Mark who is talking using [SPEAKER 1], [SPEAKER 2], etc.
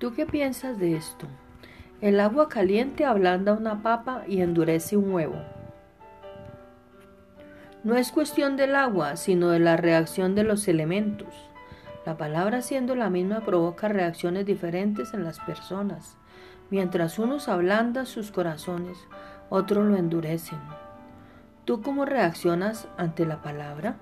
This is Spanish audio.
[SPEAKER 1] ¿Tú qué piensas de esto? El agua caliente ablanda una papa y endurece un huevo. No es cuestión del agua, sino de la reacción de los elementos. La palabra siendo la misma provoca reacciones diferentes en las personas. Mientras unos ablandan sus corazones, otros lo endurecen. ¿Tú cómo reaccionas ante la palabra?